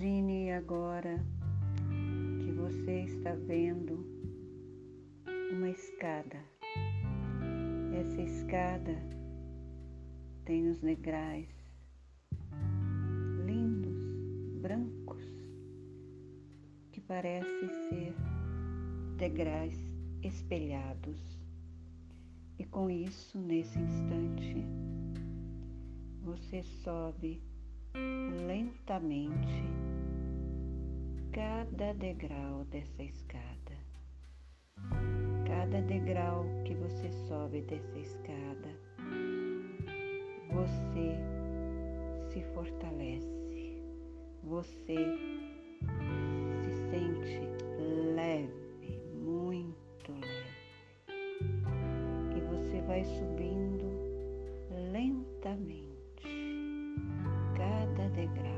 Imagine agora que você está vendo uma escada. Essa escada tem os negrais lindos, brancos, que parecem ser degraus espelhados. E com isso, nesse instante, você sobe lentamente cada degrau dessa escada. Cada degrau que você sobe dessa escada, você se fortalece, você se sente leve, muito leve. E você vai subindo lentamente cada degrau.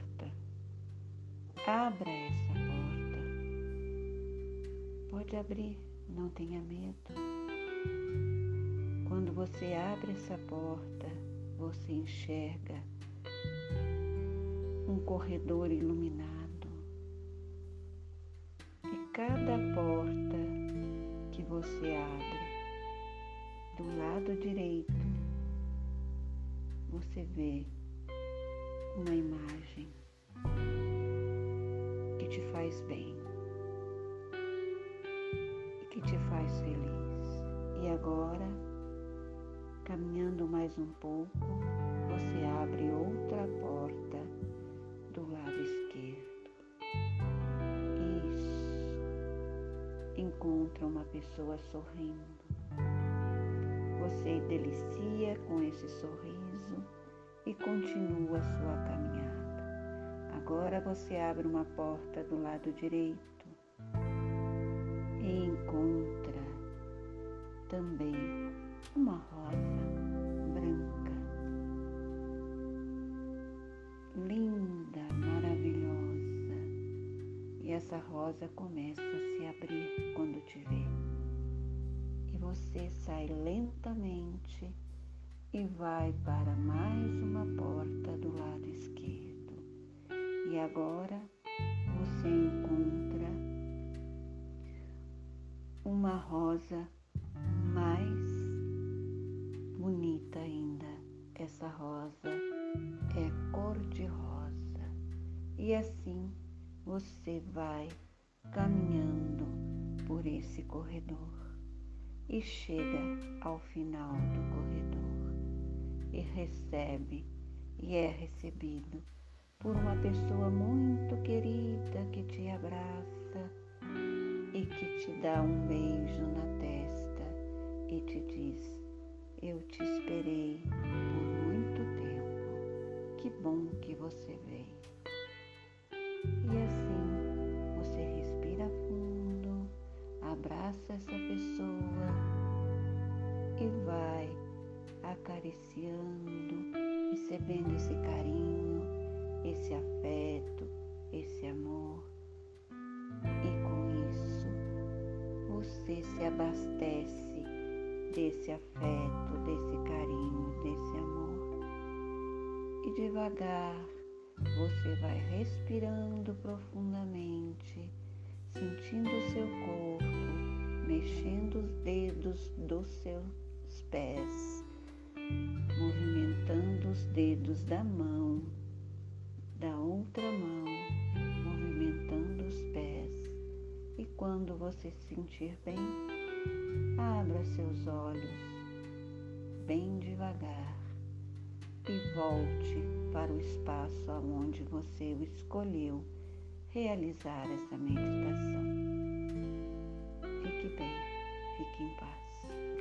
Abra essa porta. Pode abrir, não tenha medo. Quando você abre essa porta, você enxerga um corredor iluminado. E cada porta que você abre, do lado direito, você vê uma imagem te faz bem e que te faz feliz. E agora, caminhando mais um pouco, você abre outra porta do lado esquerdo. Isso. Encontra uma pessoa sorrindo. Você delicia com esse sorriso e continua sua caminhada. Agora você abre uma porta do lado direito e encontra também uma rosa branca, linda, maravilhosa. E essa rosa começa a se abrir quando te vê. E você sai lentamente e vai para mais uma porta do lado esquerdo. E agora você encontra uma rosa mais bonita ainda. Essa rosa é cor de rosa. E assim você vai caminhando por esse corredor e chega ao final do corredor e recebe e é recebido por uma pessoa muito querida que te abraça e que te dá um beijo na testa e te diz: Eu te esperei por muito tempo, que bom que você veio. E assim você respira fundo, abraça essa pessoa e vai acariciando, recebendo esse carinho, abastece desse afeto, desse carinho, desse amor. E devagar você vai respirando profundamente, sentindo o seu corpo, mexendo os dedos dos seus pés movimentando os dedos da mão, da outra mão, movimentando os pés. E quando você se sentir bem, abra seus olhos bem devagar e volte para o espaço aonde você escolheu realizar essa meditação. Fique bem, fique em paz.